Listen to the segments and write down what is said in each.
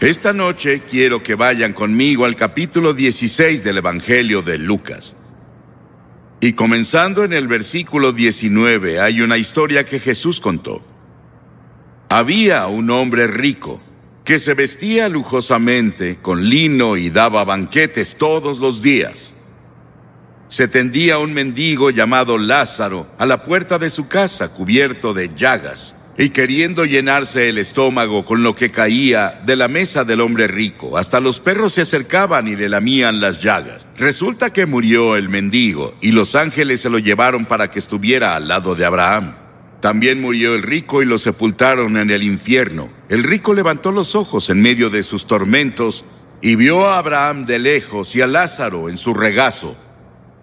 Esta noche quiero que vayan conmigo al capítulo 16 del Evangelio de Lucas. Y comenzando en el versículo 19 hay una historia que Jesús contó. Había un hombre rico que se vestía lujosamente con lino y daba banquetes todos los días. Se tendía un mendigo llamado Lázaro a la puerta de su casa cubierto de llagas y queriendo llenarse el estómago con lo que caía de la mesa del hombre rico, hasta los perros se acercaban y le lamían las llagas. Resulta que murió el mendigo y los ángeles se lo llevaron para que estuviera al lado de Abraham. También murió el rico y lo sepultaron en el infierno. El rico levantó los ojos en medio de sus tormentos y vio a Abraham de lejos y a Lázaro en su regazo.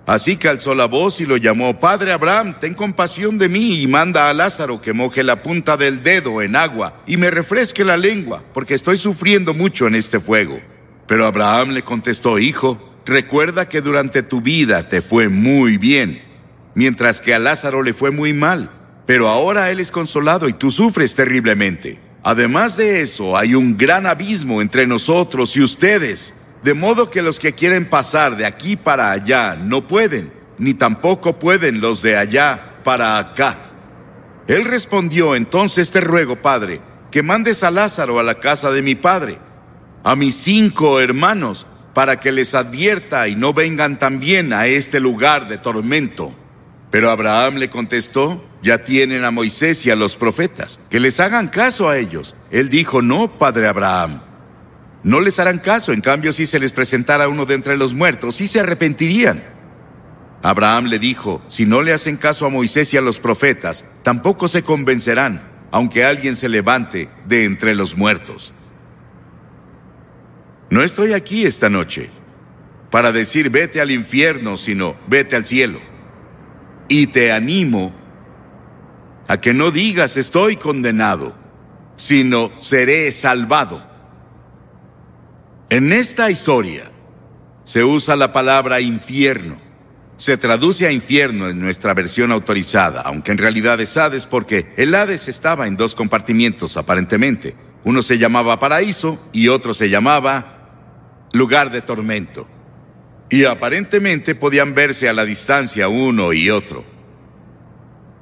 Así que alzó la voz y lo llamó, Padre Abraham, ten compasión de mí y manda a Lázaro que moje la punta del dedo en agua y me refresque la lengua, porque estoy sufriendo mucho en este fuego. Pero Abraham le contestó, Hijo, recuerda que durante tu vida te fue muy bien, mientras que a Lázaro le fue muy mal, pero ahora él es consolado y tú sufres terriblemente. Además de eso, hay un gran abismo entre nosotros y ustedes de modo que los que quieren pasar de aquí para allá no pueden, ni tampoco pueden los de allá para acá. Él respondió, entonces te ruego, Padre, que mandes a Lázaro a la casa de mi Padre, a mis cinco hermanos, para que les advierta y no vengan también a este lugar de tormento. Pero Abraham le contestó, ya tienen a Moisés y a los profetas, que les hagan caso a ellos. Él dijo, no, Padre Abraham no les harán caso, en cambio si se les presentara uno de entre los muertos, sí se arrepentirían. Abraham le dijo, si no le hacen caso a Moisés y a los profetas, tampoco se convencerán, aunque alguien se levante de entre los muertos. No estoy aquí esta noche para decir vete al infierno, sino vete al cielo. Y te animo a que no digas estoy condenado, sino seré salvado. En esta historia se usa la palabra infierno. Se traduce a infierno en nuestra versión autorizada, aunque en realidad es Hades porque el Hades estaba en dos compartimientos aparentemente. Uno se llamaba paraíso y otro se llamaba lugar de tormento. Y aparentemente podían verse a la distancia uno y otro.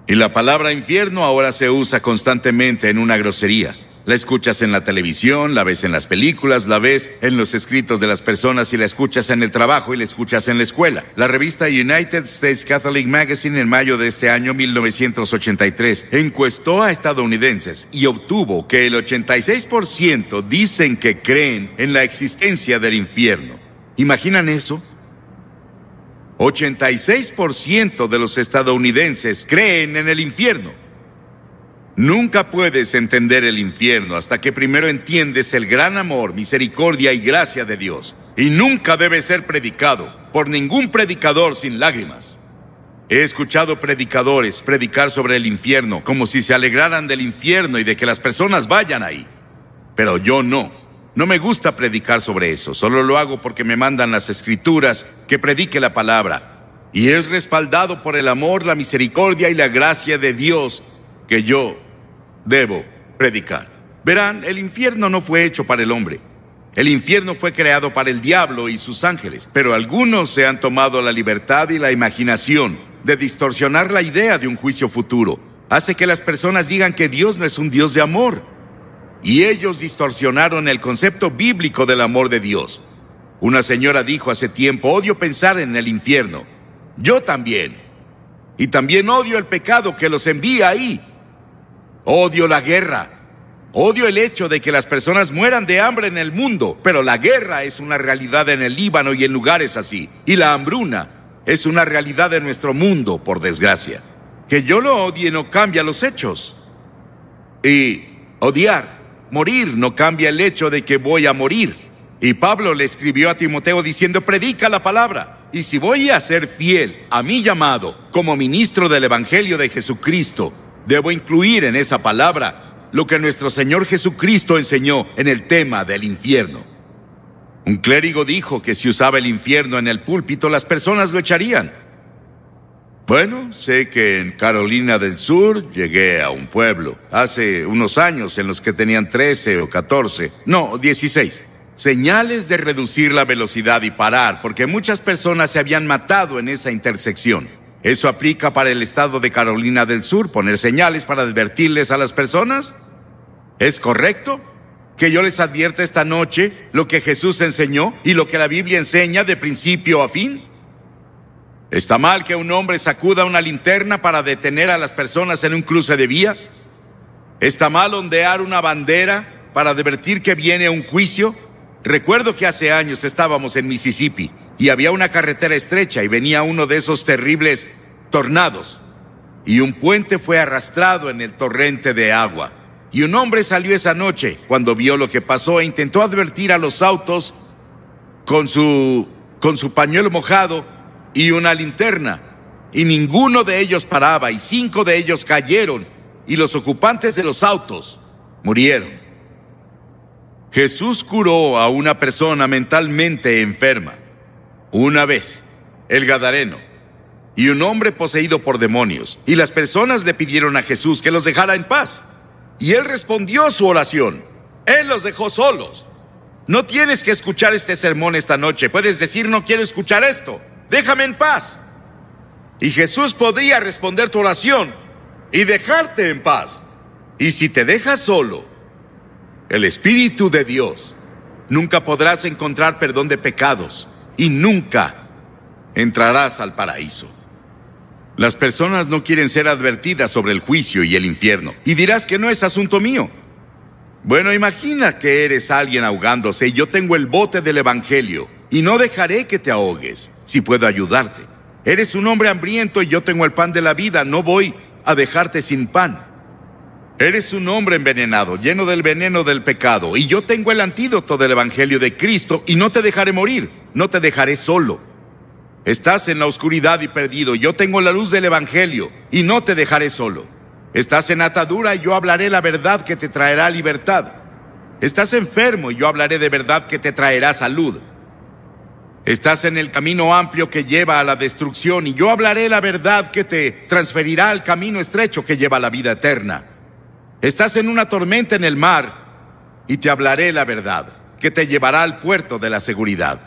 Y la palabra infierno ahora se usa constantemente en una grosería. La escuchas en la televisión, la ves en las películas, la ves en los escritos de las personas y la escuchas en el trabajo y la escuchas en la escuela. La revista United States Catholic Magazine en mayo de este año 1983 encuestó a estadounidenses y obtuvo que el 86% dicen que creen en la existencia del infierno. ¿Imaginan eso? 86% de los estadounidenses creen en el infierno. Nunca puedes entender el infierno hasta que primero entiendes el gran amor, misericordia y gracia de Dios. Y nunca debe ser predicado por ningún predicador sin lágrimas. He escuchado predicadores predicar sobre el infierno como si se alegraran del infierno y de que las personas vayan ahí. Pero yo no. No me gusta predicar sobre eso. Solo lo hago porque me mandan las escrituras que predique la palabra. Y es respaldado por el amor, la misericordia y la gracia de Dios que yo debo predicar. Verán, el infierno no fue hecho para el hombre. El infierno fue creado para el diablo y sus ángeles, pero algunos se han tomado la libertad y la imaginación de distorsionar la idea de un juicio futuro. Hace que las personas digan que Dios no es un Dios de amor. Y ellos distorsionaron el concepto bíblico del amor de Dios. Una señora dijo hace tiempo, odio pensar en el infierno. Yo también. Y también odio el pecado que los envía ahí. Odio la guerra. Odio el hecho de que las personas mueran de hambre en el mundo, pero la guerra es una realidad en el Líbano y en lugares así. Y la hambruna es una realidad en nuestro mundo, por desgracia. Que yo lo odie no cambia los hechos. Y odiar, morir, no cambia el hecho de que voy a morir. Y Pablo le escribió a Timoteo diciendo, predica la palabra. Y si voy a ser fiel a mi llamado como ministro del Evangelio de Jesucristo, Debo incluir en esa palabra lo que nuestro Señor Jesucristo enseñó en el tema del infierno. Un clérigo dijo que si usaba el infierno en el púlpito las personas lo echarían. Bueno, sé que en Carolina del Sur llegué a un pueblo hace unos años en los que tenían 13 o 14, no, 16. Señales de reducir la velocidad y parar, porque muchas personas se habían matado en esa intersección. ¿Eso aplica para el estado de Carolina del Sur, poner señales para advertirles a las personas? ¿Es correcto? Que yo les advierta esta noche lo que Jesús enseñó y lo que la Biblia enseña de principio a fin. ¿Está mal que un hombre sacuda una linterna para detener a las personas en un cruce de vía? ¿Está mal ondear una bandera para advertir que viene un juicio? Recuerdo que hace años estábamos en Mississippi y había una carretera estrecha y venía uno de esos terribles tornados. Y un puente fue arrastrado en el torrente de agua. Y un hombre salió esa noche cuando vio lo que pasó e intentó advertir a los autos con su, con su pañuelo mojado y una linterna. Y ninguno de ellos paraba y cinco de ellos cayeron y los ocupantes de los autos murieron. Jesús curó a una persona mentalmente enferma. Una vez, el Gadareno, y un hombre poseído por demonios, y las personas le pidieron a Jesús que los dejara en paz. Y él respondió su oración. Él los dejó solos. No tienes que escuchar este sermón esta noche. Puedes decir, no quiero escuchar esto. Déjame en paz. Y Jesús podría responder tu oración y dejarte en paz. Y si te dejas solo, el Espíritu de Dios, nunca podrás encontrar perdón de pecados y nunca entrarás al paraíso. Las personas no quieren ser advertidas sobre el juicio y el infierno, y dirás que no es asunto mío. Bueno, imagina que eres alguien ahogándose y yo tengo el bote del Evangelio, y no dejaré que te ahogues, si puedo ayudarte. Eres un hombre hambriento y yo tengo el pan de la vida, no voy a dejarte sin pan. Eres un hombre envenenado, lleno del veneno del pecado, y yo tengo el antídoto del Evangelio de Cristo, y no te dejaré morir, no te dejaré solo. Estás en la oscuridad y perdido, yo tengo la luz del Evangelio, y no te dejaré solo. Estás en atadura y yo hablaré la verdad que te traerá libertad. Estás enfermo y yo hablaré de verdad que te traerá salud. Estás en el camino amplio que lleva a la destrucción y yo hablaré la verdad que te transferirá al camino estrecho que lleva a la vida eterna. Estás en una tormenta en el mar y te hablaré la verdad, que te llevará al puerto de la seguridad.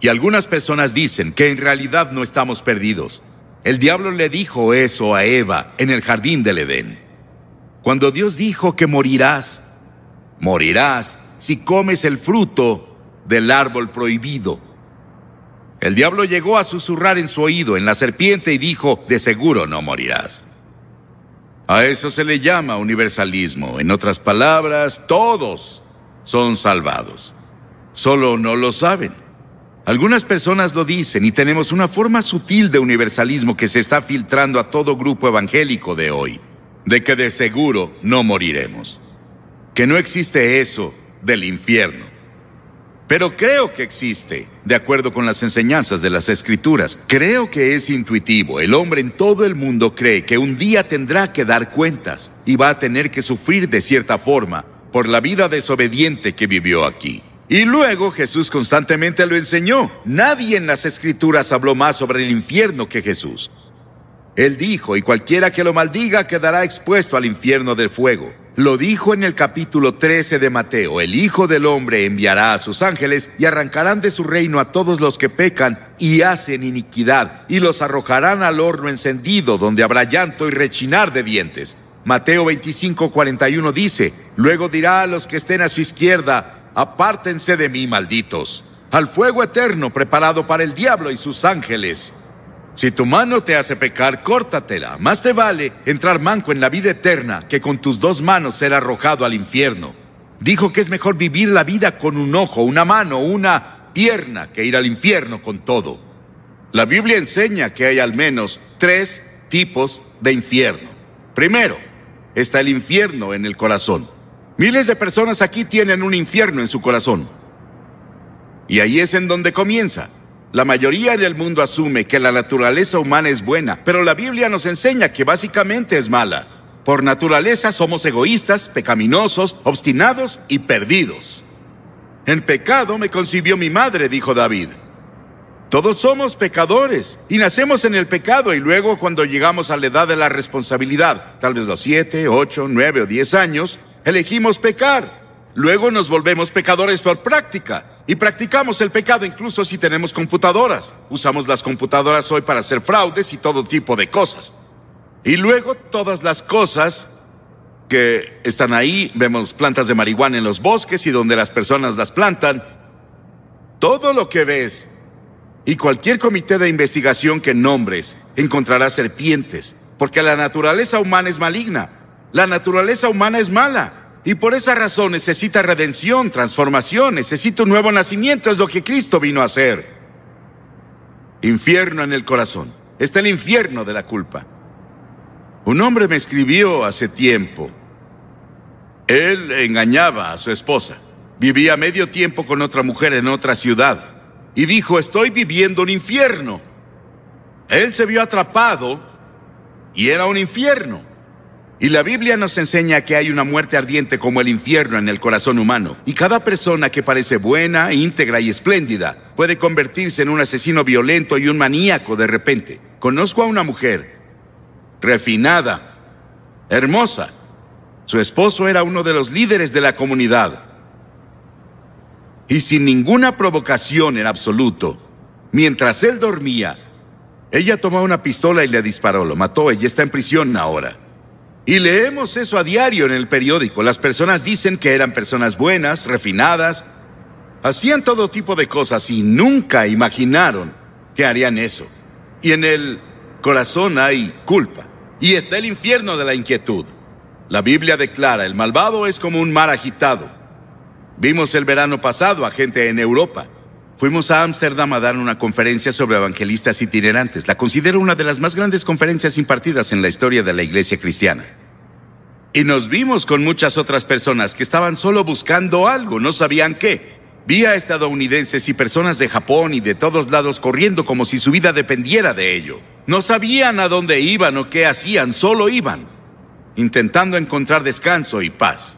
Y algunas personas dicen que en realidad no estamos perdidos. El diablo le dijo eso a Eva en el jardín del Edén. Cuando Dios dijo que morirás, morirás si comes el fruto del árbol prohibido. El diablo llegó a susurrar en su oído en la serpiente y dijo, de seguro no morirás. A eso se le llama universalismo. En otras palabras, todos son salvados. Solo no lo saben. Algunas personas lo dicen y tenemos una forma sutil de universalismo que se está filtrando a todo grupo evangélico de hoy, de que de seguro no moriremos, que no existe eso del infierno. Pero creo que existe, de acuerdo con las enseñanzas de las escrituras. Creo que es intuitivo. El hombre en todo el mundo cree que un día tendrá que dar cuentas y va a tener que sufrir de cierta forma por la vida desobediente que vivió aquí. Y luego Jesús constantemente lo enseñó. Nadie en las escrituras habló más sobre el infierno que Jesús. Él dijo, y cualquiera que lo maldiga quedará expuesto al infierno del fuego. Lo dijo en el capítulo 13 de Mateo, el Hijo del Hombre enviará a sus ángeles y arrancarán de su reino a todos los que pecan y hacen iniquidad, y los arrojarán al horno encendido, donde habrá llanto y rechinar de dientes. Mateo 25, 41 dice, luego dirá a los que estén a su izquierda, apártense de mí, malditos, al fuego eterno preparado para el diablo y sus ángeles. Si tu mano te hace pecar, córtatela. Más te vale entrar manco en la vida eterna que con tus dos manos ser arrojado al infierno. Dijo que es mejor vivir la vida con un ojo, una mano, una pierna, que ir al infierno con todo. La Biblia enseña que hay al menos tres tipos de infierno. Primero, está el infierno en el corazón. Miles de personas aquí tienen un infierno en su corazón. Y ahí es en donde comienza. La mayoría en el mundo asume que la naturaleza humana es buena, pero la Biblia nos enseña que básicamente es mala. Por naturaleza somos egoístas, pecaminosos, obstinados y perdidos. En pecado me concibió mi madre, dijo David. Todos somos pecadores y nacemos en el pecado y luego cuando llegamos a la edad de la responsabilidad, tal vez los siete, ocho, nueve o diez años, elegimos pecar. Luego nos volvemos pecadores por práctica y practicamos el pecado incluso si tenemos computadoras. Usamos las computadoras hoy para hacer fraudes y todo tipo de cosas. Y luego todas las cosas que están ahí, vemos plantas de marihuana en los bosques y donde las personas las plantan. Todo lo que ves y cualquier comité de investigación que nombres encontrará serpientes, porque la naturaleza humana es maligna, la naturaleza humana es mala. Y por esa razón necesita redención, transformación, necesita un nuevo nacimiento, es lo que Cristo vino a hacer. Infierno en el corazón. Está el infierno de la culpa. Un hombre me escribió hace tiempo. Él engañaba a su esposa. Vivía medio tiempo con otra mujer en otra ciudad. Y dijo, estoy viviendo un infierno. Él se vio atrapado y era un infierno. Y la Biblia nos enseña que hay una muerte ardiente como el infierno en el corazón humano. Y cada persona que parece buena, íntegra y espléndida puede convertirse en un asesino violento y un maníaco de repente. Conozco a una mujer refinada, hermosa. Su esposo era uno de los líderes de la comunidad. Y sin ninguna provocación en absoluto, mientras él dormía, ella tomó una pistola y le disparó, lo mató, ella está en prisión ahora. Y leemos eso a diario en el periódico. Las personas dicen que eran personas buenas, refinadas, hacían todo tipo de cosas y nunca imaginaron que harían eso. Y en el corazón hay culpa. Y está el infierno de la inquietud. La Biblia declara, el malvado es como un mar agitado. Vimos el verano pasado a gente en Europa. Fuimos a Ámsterdam a dar una conferencia sobre evangelistas itinerantes. La considero una de las más grandes conferencias impartidas en la historia de la iglesia cristiana. Y nos vimos con muchas otras personas que estaban solo buscando algo, no sabían qué. Vi a estadounidenses y personas de Japón y de todos lados corriendo como si su vida dependiera de ello. No sabían a dónde iban o qué hacían, solo iban, intentando encontrar descanso y paz.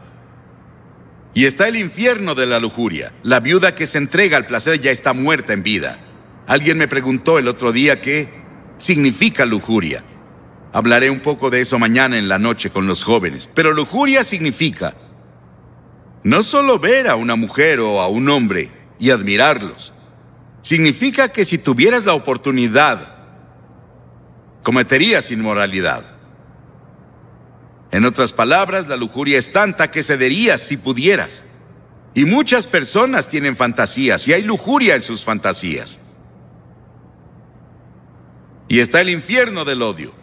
Y está el infierno de la lujuria. La viuda que se entrega al placer ya está muerta en vida. Alguien me preguntó el otro día qué significa lujuria. Hablaré un poco de eso mañana en la noche con los jóvenes. Pero lujuria significa no solo ver a una mujer o a un hombre y admirarlos. Significa que si tuvieras la oportunidad, cometerías inmoralidad. En otras palabras, la lujuria es tanta que cederías si pudieras. Y muchas personas tienen fantasías y hay lujuria en sus fantasías. Y está el infierno del odio.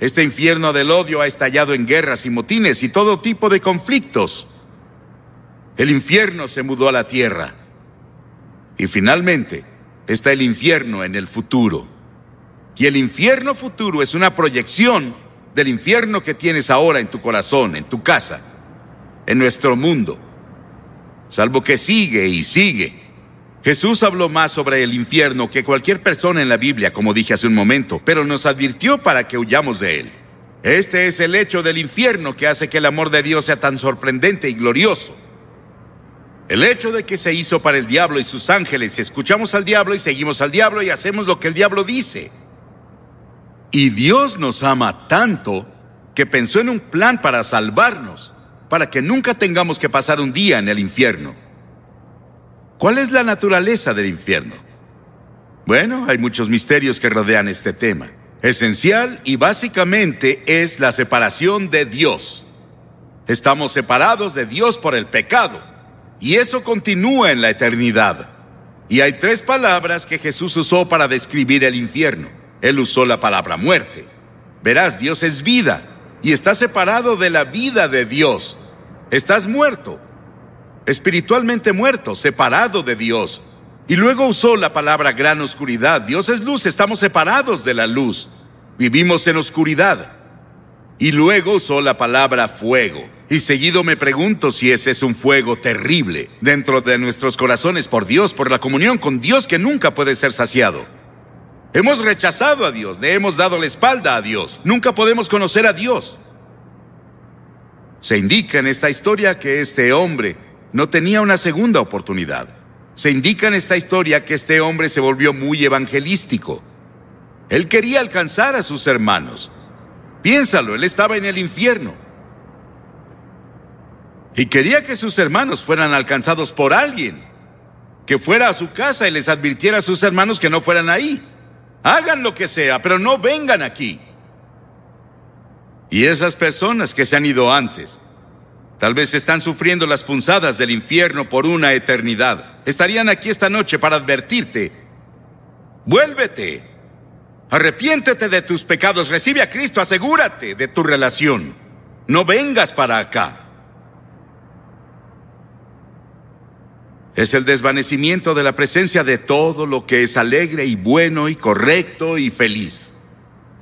Este infierno del odio ha estallado en guerras y motines y todo tipo de conflictos. El infierno se mudó a la tierra. Y finalmente está el infierno en el futuro. Y el infierno futuro es una proyección del infierno que tienes ahora en tu corazón, en tu casa, en nuestro mundo. Salvo que sigue y sigue. Jesús habló más sobre el infierno que cualquier persona en la Biblia, como dije hace un momento, pero nos advirtió para que huyamos de él. Este es el hecho del infierno que hace que el amor de Dios sea tan sorprendente y glorioso. El hecho de que se hizo para el diablo y sus ángeles, y escuchamos al diablo y seguimos al diablo y hacemos lo que el diablo dice. Y Dios nos ama tanto que pensó en un plan para salvarnos, para que nunca tengamos que pasar un día en el infierno. ¿Cuál es la naturaleza del infierno? Bueno, hay muchos misterios que rodean este tema. Esencial y básicamente es la separación de Dios. Estamos separados de Dios por el pecado y eso continúa en la eternidad. Y hay tres palabras que Jesús usó para describir el infierno. Él usó la palabra muerte. Verás, Dios es vida y estás separado de la vida de Dios. Estás muerto, espiritualmente muerto, separado de Dios. Y luego usó la palabra gran oscuridad. Dios es luz, estamos separados de la luz. Vivimos en oscuridad. Y luego usó la palabra fuego. Y seguido me pregunto si ese es un fuego terrible dentro de nuestros corazones por Dios, por la comunión con Dios que nunca puede ser saciado. Hemos rechazado a Dios, le hemos dado la espalda a Dios. Nunca podemos conocer a Dios. Se indica en esta historia que este hombre no tenía una segunda oportunidad. Se indica en esta historia que este hombre se volvió muy evangelístico. Él quería alcanzar a sus hermanos. Piénsalo, él estaba en el infierno. Y quería que sus hermanos fueran alcanzados por alguien, que fuera a su casa y les advirtiera a sus hermanos que no fueran ahí. Hagan lo que sea, pero no vengan aquí. Y esas personas que se han ido antes, tal vez están sufriendo las punzadas del infierno por una eternidad. Estarían aquí esta noche para advertirte. Vuélvete. Arrepiéntete de tus pecados. Recibe a Cristo. Asegúrate de tu relación. No vengas para acá. Es el desvanecimiento de la presencia de todo lo que es alegre y bueno y correcto y feliz.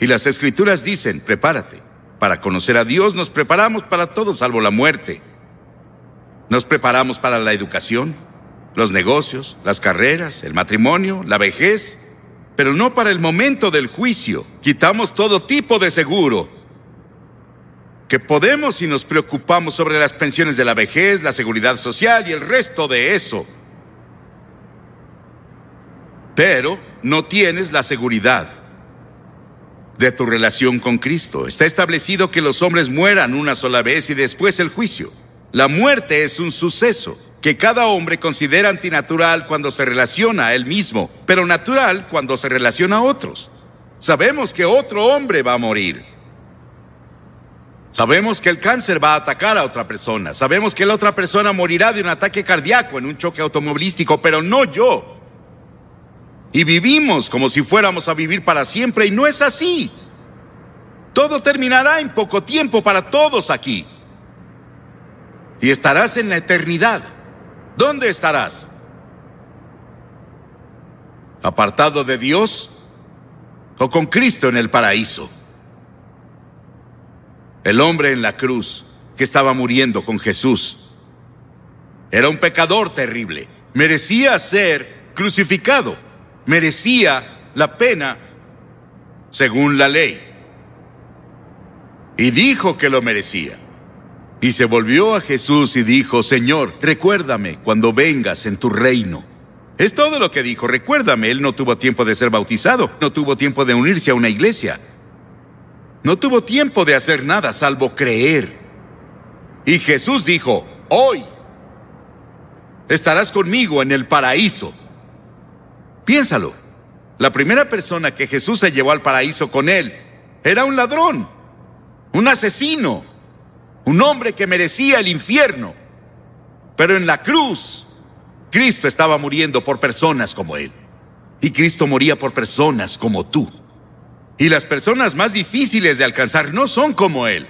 Y las escrituras dicen, prepárate. Para conocer a Dios nos preparamos para todo salvo la muerte. Nos preparamos para la educación, los negocios, las carreras, el matrimonio, la vejez, pero no para el momento del juicio. Quitamos todo tipo de seguro que podemos si nos preocupamos sobre las pensiones de la vejez, la seguridad social y el resto de eso. Pero no tienes la seguridad de tu relación con Cristo. Está establecido que los hombres mueran una sola vez y después el juicio. La muerte es un suceso que cada hombre considera antinatural cuando se relaciona a él mismo, pero natural cuando se relaciona a otros. Sabemos que otro hombre va a morir. Sabemos que el cáncer va a atacar a otra persona. Sabemos que la otra persona morirá de un ataque cardíaco en un choque automovilístico, pero no yo. Y vivimos como si fuéramos a vivir para siempre y no es así. Todo terminará en poco tiempo para todos aquí. Y estarás en la eternidad. ¿Dónde estarás? ¿Apartado de Dios o con Cristo en el paraíso? El hombre en la cruz que estaba muriendo con Jesús. Era un pecador terrible. Merecía ser crucificado. Merecía la pena según la ley. Y dijo que lo merecía. Y se volvió a Jesús y dijo, Señor, recuérdame cuando vengas en tu reino. Es todo lo que dijo, recuérdame, él no tuvo tiempo de ser bautizado, no tuvo tiempo de unirse a una iglesia. No tuvo tiempo de hacer nada salvo creer. Y Jesús dijo, hoy estarás conmigo en el paraíso. Piénsalo, la primera persona que Jesús se llevó al paraíso con él era un ladrón, un asesino, un hombre que merecía el infierno. Pero en la cruz, Cristo estaba muriendo por personas como él. Y Cristo moría por personas como tú. Y las personas más difíciles de alcanzar no son como Él.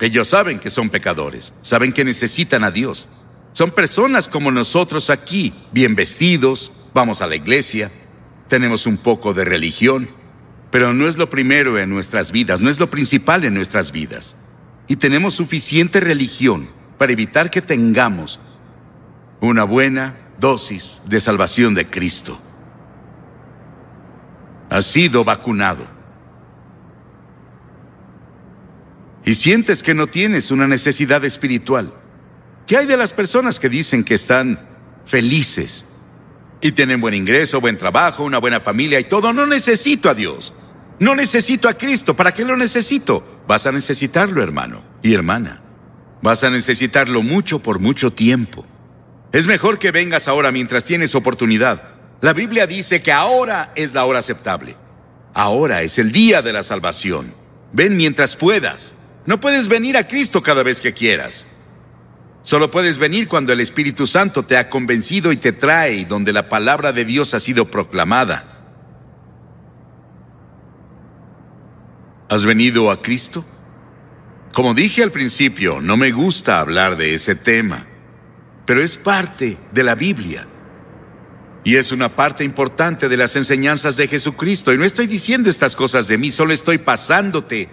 Ellos saben que son pecadores, saben que necesitan a Dios. Son personas como nosotros aquí, bien vestidos, vamos a la iglesia, tenemos un poco de religión, pero no es lo primero en nuestras vidas, no es lo principal en nuestras vidas. Y tenemos suficiente religión para evitar que tengamos una buena dosis de salvación de Cristo has sido vacunado. Y sientes que no tienes una necesidad espiritual. ¿Qué hay de las personas que dicen que están felices y tienen buen ingreso, buen trabajo, una buena familia y todo? No necesito a Dios. No necesito a Cristo. ¿Para qué lo necesito? Vas a necesitarlo, hermano y hermana. Vas a necesitarlo mucho por mucho tiempo. Es mejor que vengas ahora mientras tienes oportunidad. La Biblia dice que ahora es la hora aceptable. Ahora es el día de la salvación. Ven mientras puedas. No puedes venir a Cristo cada vez que quieras. Solo puedes venir cuando el Espíritu Santo te ha convencido y te trae donde la palabra de Dios ha sido proclamada. ¿Has venido a Cristo? Como dije al principio, no me gusta hablar de ese tema, pero es parte de la Biblia. Y es una parte importante de las enseñanzas de Jesucristo. Y no estoy diciendo estas cosas de mí, solo estoy pasándote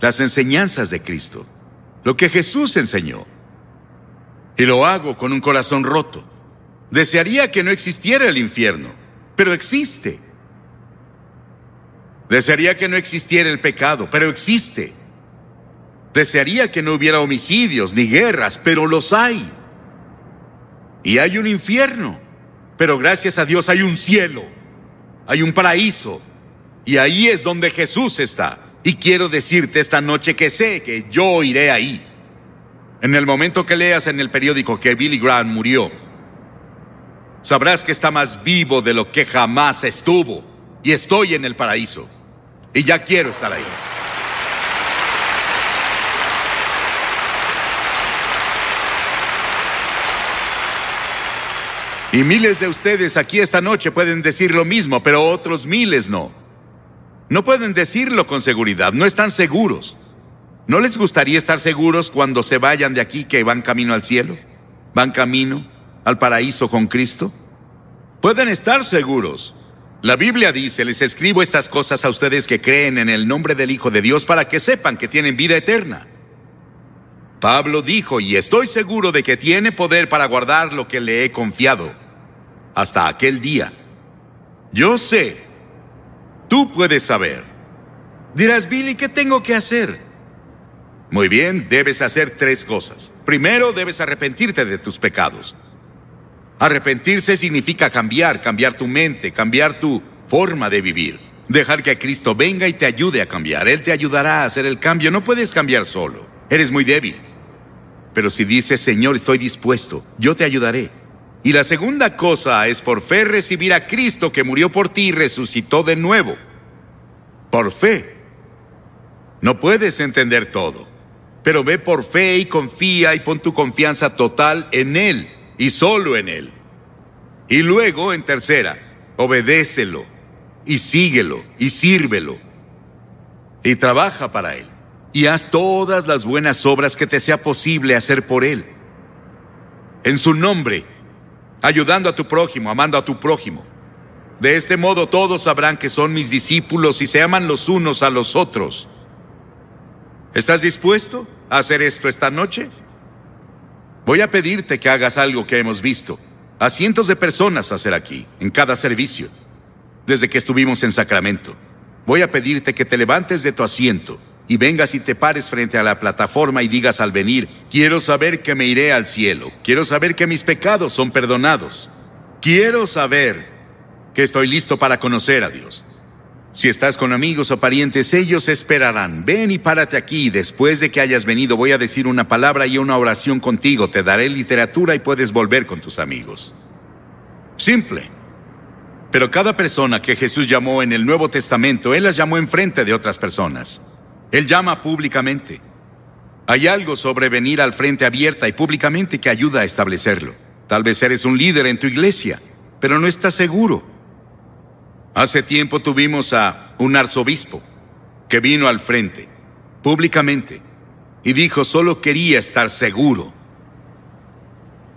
las enseñanzas de Cristo. Lo que Jesús enseñó. Y lo hago con un corazón roto. Desearía que no existiera el infierno, pero existe. Desearía que no existiera el pecado, pero existe. Desearía que no hubiera homicidios ni guerras, pero los hay. Y hay un infierno. Pero gracias a Dios hay un cielo. Hay un paraíso. Y ahí es donde Jesús está. Y quiero decirte esta noche que sé que yo iré ahí. En el momento que leas en el periódico que Billy Graham murió, sabrás que está más vivo de lo que jamás estuvo. Y estoy en el paraíso. Y ya quiero estar ahí. Y miles de ustedes aquí esta noche pueden decir lo mismo, pero otros miles no. No pueden decirlo con seguridad, no están seguros. ¿No les gustaría estar seguros cuando se vayan de aquí que van camino al cielo? ¿Van camino al paraíso con Cristo? Pueden estar seguros. La Biblia dice, les escribo estas cosas a ustedes que creen en el nombre del Hijo de Dios para que sepan que tienen vida eterna. Pablo dijo, y estoy seguro de que tiene poder para guardar lo que le he confiado hasta aquel día. Yo sé, tú puedes saber. Dirás, Billy, ¿qué tengo que hacer? Muy bien, debes hacer tres cosas. Primero, debes arrepentirte de tus pecados. Arrepentirse significa cambiar, cambiar tu mente, cambiar tu forma de vivir. Dejar que Cristo venga y te ayude a cambiar. Él te ayudará a hacer el cambio. No puedes cambiar solo. Eres muy débil. Pero si dices, Señor, estoy dispuesto, yo te ayudaré. Y la segunda cosa es por fe recibir a Cristo que murió por ti y resucitó de nuevo. Por fe. No puedes entender todo, pero ve por fe y confía y pon tu confianza total en Él y solo en Él. Y luego, en tercera, obedécelo y síguelo y sírvelo. Y trabaja para Él. Y haz todas las buenas obras que te sea posible hacer por Él. En su nombre, ayudando a tu prójimo, amando a tu prójimo. De este modo todos sabrán que son mis discípulos y se aman los unos a los otros. ¿Estás dispuesto a hacer esto esta noche? Voy a pedirte que hagas algo que hemos visto a cientos de personas hacer aquí, en cada servicio, desde que estuvimos en Sacramento. Voy a pedirte que te levantes de tu asiento y vengas y te pares frente a la plataforma y digas al venir, quiero saber que me iré al cielo, quiero saber que mis pecados son perdonados, quiero saber que estoy listo para conocer a Dios. Si estás con amigos o parientes, ellos esperarán. Ven y párate aquí. Después de que hayas venido, voy a decir una palabra y una oración contigo. Te daré literatura y puedes volver con tus amigos. Simple. Pero cada persona que Jesús llamó en el Nuevo Testamento, Él las llamó enfrente de otras personas. Él llama públicamente. Hay algo sobre venir al frente abierta y públicamente que ayuda a establecerlo. Tal vez eres un líder en tu iglesia, pero no estás seguro. Hace tiempo tuvimos a un arzobispo que vino al frente, públicamente, y dijo, solo quería estar seguro.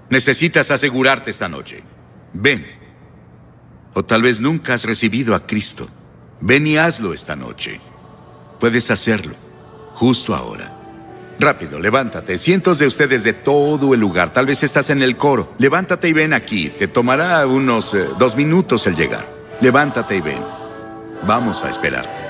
Necesitas asegurarte esta noche. Ven. O tal vez nunca has recibido a Cristo. Ven y hazlo esta noche. Puedes hacerlo, justo ahora. Rápido, levántate. Cientos de ustedes de todo el lugar. Tal vez estás en el coro. Levántate y ven aquí. Te tomará unos eh, dos minutos el llegar. Levántate y ven. Vamos a esperarte.